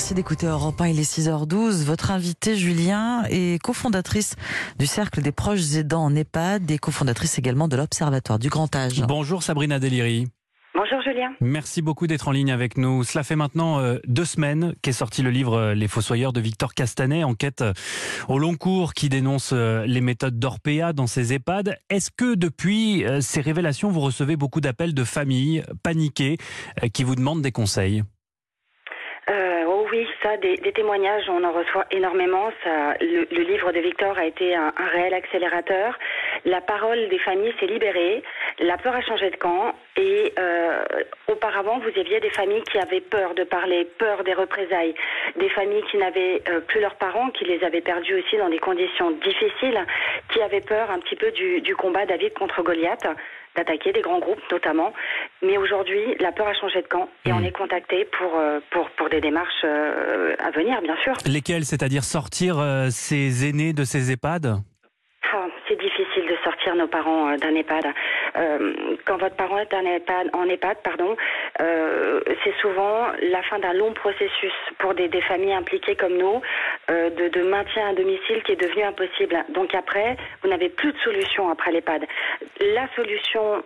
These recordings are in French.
Merci d'écouter Europe 1, il est 6h12. Votre invitée, Julien, est cofondatrice du Cercle des proches aidants en EHPAD et cofondatrice également de l'Observatoire du grand âge. Bonjour Sabrina Deliri. Bonjour Julien. Merci beaucoup d'être en ligne avec nous. Cela fait maintenant euh, deux semaines qu'est sorti le livre euh, Les Fossoyeurs de Victor Castanet, enquête euh, au long cours qui dénonce les méthodes d'Orpea dans ses EHPAD. Est-ce que depuis ces révélations, vous recevez beaucoup d'appels de familles paniquées qui vous demandent des conseils? Ça, des, témoignages, on en reçoit énormément. Ça, le, livre de Victor a été un, réel accélérateur. La parole des familles s'est libérée. La peur a changé de camp. Et euh, auparavant, vous aviez des familles qui avaient peur de parler, peur des représailles. Des familles qui n'avaient euh, plus leurs parents, qui les avaient perdus aussi dans des conditions difficiles, qui avaient peur un petit peu du, du combat David contre Goliath d'attaquer des grands groupes notamment. Mais aujourd'hui, la peur a changé de camp et on hmm. est contacté pour, euh, pour, pour des démarches à venir, bien sûr. Lesquelles C'est-à-dire sortir ces aînés de ces EHPAD? Ah, c'est difficile de sortir nos parents d'un EHPAD. Quand votre parent est en EHPAD, en EHPAD pardon, c'est souvent la fin d'un long processus pour des, familles impliquées comme nous de, de, maintien à domicile qui est devenu impossible. Donc après, vous n'avez plus de solution après l'EHPAD. La solution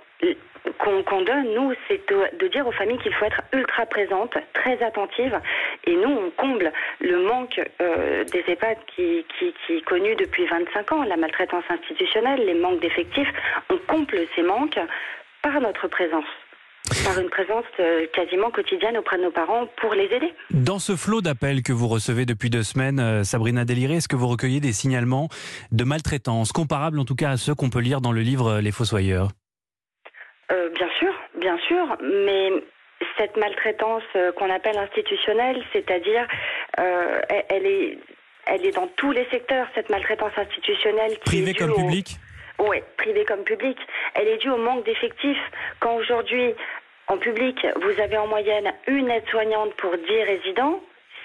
qu'on donne, nous, c'est de, dire aux familles qu'il faut être ultra présente, très attentive. Et nous, on comble le manque euh, des EHPAD qui, qui, qui, est connu depuis 25 ans, la maltraitance institutionnelle, les manques d'effectifs. On comble ces manques par notre présence par une présence euh, quasiment quotidienne auprès de nos parents pour les aider. Dans ce flot d'appels que vous recevez depuis deux semaines, euh, Sabrina Déliré, est-ce que vous recueillez des signalements de maltraitance, comparables en tout cas à ceux qu'on peut lire dans le livre Les Fossoyeurs? Euh, Bien sûr, bien sûr, mais cette maltraitance qu'on appelle institutionnelle, c'est-à-dire elle est elle est dans tous les secteurs, cette maltraitance institutionnelle. Privé comme public oui, privé comme public. Elle est due au manque d'effectifs. Quand aujourd'hui, en public, vous avez en moyenne une aide-soignante pour 10 résidents,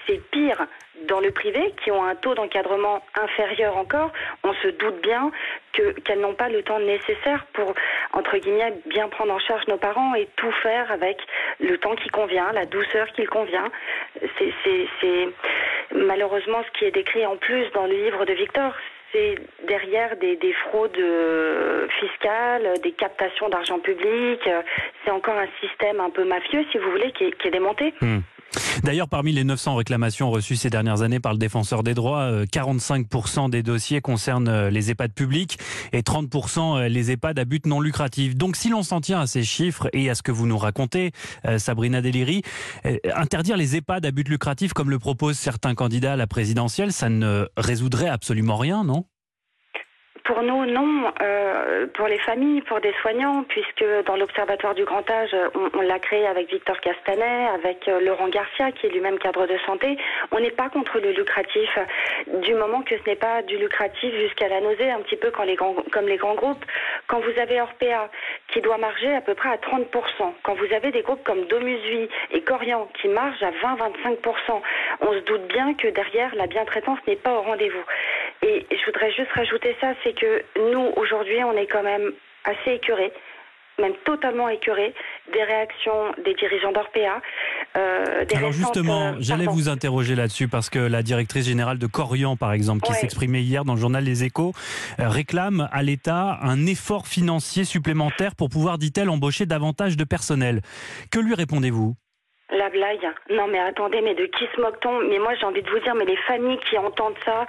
c'est pire dans le privé, qui ont un taux d'encadrement inférieur encore, on se doute bien qu'elles n'ont pas le temps nécessaire pour, entre guillemets, bien prendre en charge nos parents et tout faire avec le temps qui convient, la douceur qui convient. C'est malheureusement ce qui est décrit en plus dans le livre de Victor c'est derrière des, fraudes euh, fiscales, des captations d'argent public. Euh, c'est encore un système un peu mafieux, si vous voulez, qui est, démonté. Hmm. D'ailleurs, parmi les 900 réclamations reçues ces dernières années par le défenseur des droits, 45% euh, des dossiers concernent les EHPAD publics et 30% les EHPAD à but non lucratif. Donc, si l'on s'en tient à ces chiffres et à ce que vous nous racontez, Sabrina Deliri, interdire les EHPAD à but lucratif, comme le proposent certains candidats à la présidentielle, ça ne résoudrait absolument rien, non? Pour nous, non. Euh, pour les familles, pour des soignants, puisque dans l'Observatoire du Grand Âge, on, l'a créé avec Victor Castanet, avec euh, Laurent Garcia, qui est lui-même cadre de santé. On n'est pas contre le lucratif, du moment que ce n'est pas du lucratif jusqu'à la nausée, un petit peu quand les grands, comme les grands groupes. Quand vous avez Orpea, qui doit marger à peu près à 30%, quand vous avez des groupes comme Domusui et Corian, qui margent à 20-25%, on se doute bien que derrière, la bientraitance n'est pas au rendez-vous. Et je voudrais juste rajouter ça, c'est que nous, aujourd'hui, on est quand même assez écœurés même totalement écœurés des réactions des dirigeants d'Orpea. Euh, Alors justement, euh, j'allais vous interroger là-dessus parce que la directrice générale de Corian, par exemple, qui s'exprimait hier dans le journal Les Échos, euh, réclame à l'État un effort financier supplémentaire pour pouvoir, dit-elle, embaucher davantage de personnel. Que lui répondez-vous? La blague. Non mais attendez, mais de qui se moque-t-on? Mais moi j'ai envie de vous dire, mais les familles qui entendent ça,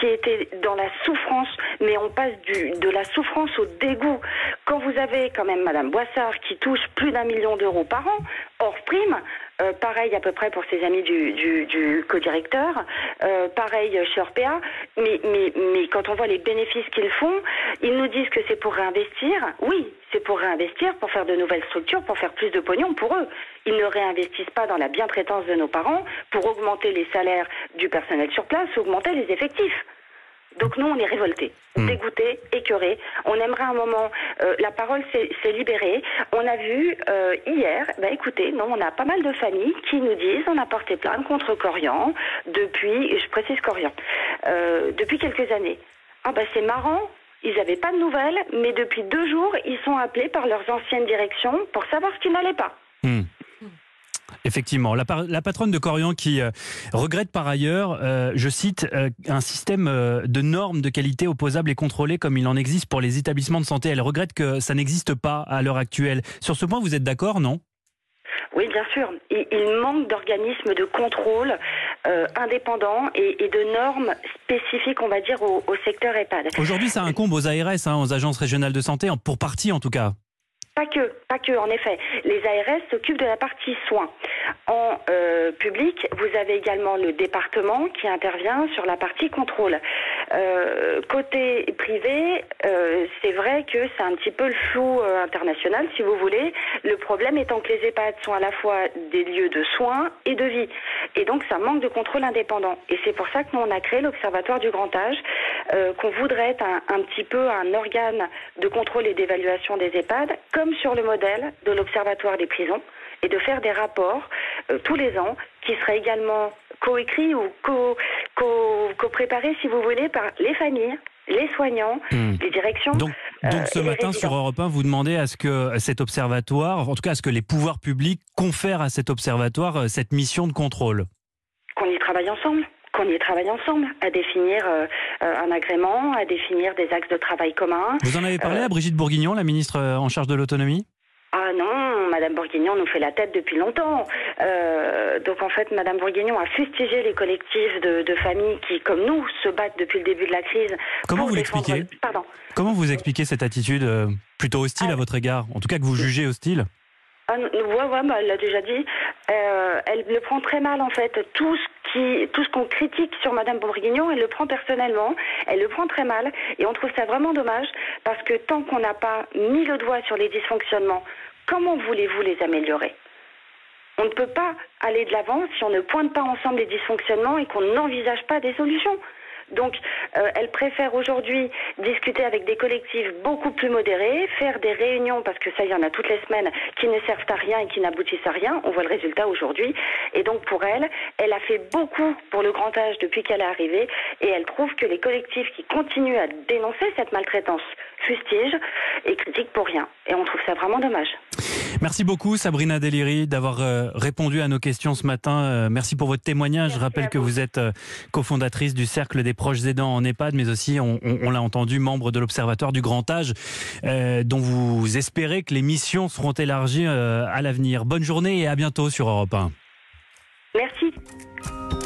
qui étaient dans la souffrance, mais on passe de la souffrance au dégoût. Quand vous avez quand même Madame Boissard qui touche plus d'un million d'euros par an, hors prime, euh, pareil à peu près pour ses amis du, co-directeur, euh, pareil chez Orpea, mais, mais, mais quand on voit les bénéfices qu'ils font, ils nous disent que c'est pour réinvestir. Oui, c'est pour réinvestir, pour faire de nouvelles structures, pour faire plus de pognon pour eux. Ils ne réinvestissent pas dans la bientraitance de nos parents pour augmenter les salaires du personnel sur place, augmenter les effectifs. Donc nous, on est révoltés, hmm. dégoûtés, écœurés. On aimerait un moment, euh, la parole s'est libérée. On a vu euh, hier, bah écoutez, non, on a pas mal de familles qui nous disent, on a porté plainte contre Corian depuis, je précise Corian, euh, depuis quelques années. Ah bah c'est marrant, ils n'avaient pas de nouvelles, mais depuis deux jours, ils sont appelés par leurs anciennes directions pour savoir ce qui n'allait pas. Hmm. Effectivement, la, la patronne de Corian qui euh, regrette par ailleurs, euh, je cite, euh, un système de normes de qualité opposables et contrôlées comme il en existe pour les établissements de santé. Elle regrette que ça n'existe pas à l'heure actuelle. Sur ce point, vous êtes d'accord, non? Oui, bien sûr. Il, manque d'organismes de contrôle indépendants et, de normes spécifiques, on va dire, au, secteur EHPAD. Aujourd'hui, ça incombe aux ARS, hein, aux agences régionales de santé, pour partie en tout cas. Pas que, en effet. Les ARS s'occupent de la partie soins. En euh, public, vous avez également le département qui intervient sur la partie contrôle. Euh, côté privé, euh, c'est vrai que c'est un petit peu le flou international, si vous voulez. Le problème étant que les EHPAD sont à la fois des lieux de soins et de vie. Et donc, ça manque de contrôle indépendant. Et c'est pour ça que nous, on a créé l'Observatoire du grand âge, qu'on voudrait être un, un, petit peu un organe de contrôle et d'évaluation des EHPAD, comme sur le modèle de l'Observatoire des prisons et de faire des rapports euh, tous les ans qui seraient également coécrits ou co-préparés, si vous voulez, par les familles, les soignants, hmm. les directions. Donc, donc ce matin sur Europe 1, vous demandez à ce que cet observatoire, en tout cas à ce que les pouvoirs publics confèrent à cet observatoire euh, cette mission de contrôle. Qu'on y travaille ensemble qu'on y travaille ensemble, à définir euh, un agrément, à définir des axes de travail communs. Vous en avez parlé à Brigitte Bourguignon, la ministre en charge de l'autonomie? Ah non, Madame Bourguignon nous fait la tête depuis longtemps. Euh, donc en fait, Madame Bourguignon a fustigé les collectifs de, familles qui, comme nous, se battent depuis le début de la crise. Comment vous l'expliquez Pardon. Comment vous expliquez cette attitude euh, plutôt hostile à ah. votre égard En tout cas que vous jugez hostile ah, ouais, ouais, bah, elle l'a déjà dit. Euh, elle le prend très mal en fait. Tout ce tout ce qu'on critique sur Madame Bourguignon, elle le prend personnellement. Elle le prend très mal, et on trouve ça vraiment dommage parce que tant qu'on n'a pas mis le doigt sur les dysfonctionnements, comment voulez-vous les améliorer? On ne peut pas aller de l'avant si on ne pointe pas ensemble les dysfonctionnements et qu'on n'envisage pas des solutions. Donc, euh, elle préfère aujourd'hui discuter avec des collectifs beaucoup plus modérés, faire des réunions, parce que ça, il y en a toutes les semaines, qui ne servent à rien et qui n'aboutissent à rien. On voit le résultat aujourd'hui. Et donc, pour elle, elle a fait beaucoup pour le grand âge depuis qu'elle est arrivée, et elle trouve que les collectifs qui continuent à dénoncer cette maltraitance fustigent et critiquent pour rien. Et on trouve ça vraiment dommage. Merci beaucoup Sabrina Deliri d'avoir euh, répondu à nos questions ce matin. Euh, merci pour votre témoignage. Je rappelle que vous êtes euh, cofondatrice du Cercle des proches aidants en EHPAD, mais aussi, on, l'a entendu, membre de l'Observatoire du grand âge, dont vous espérez que les missions seront élargies à l'avenir. Bonne journée et à bientôt sur Europe 1. Merci.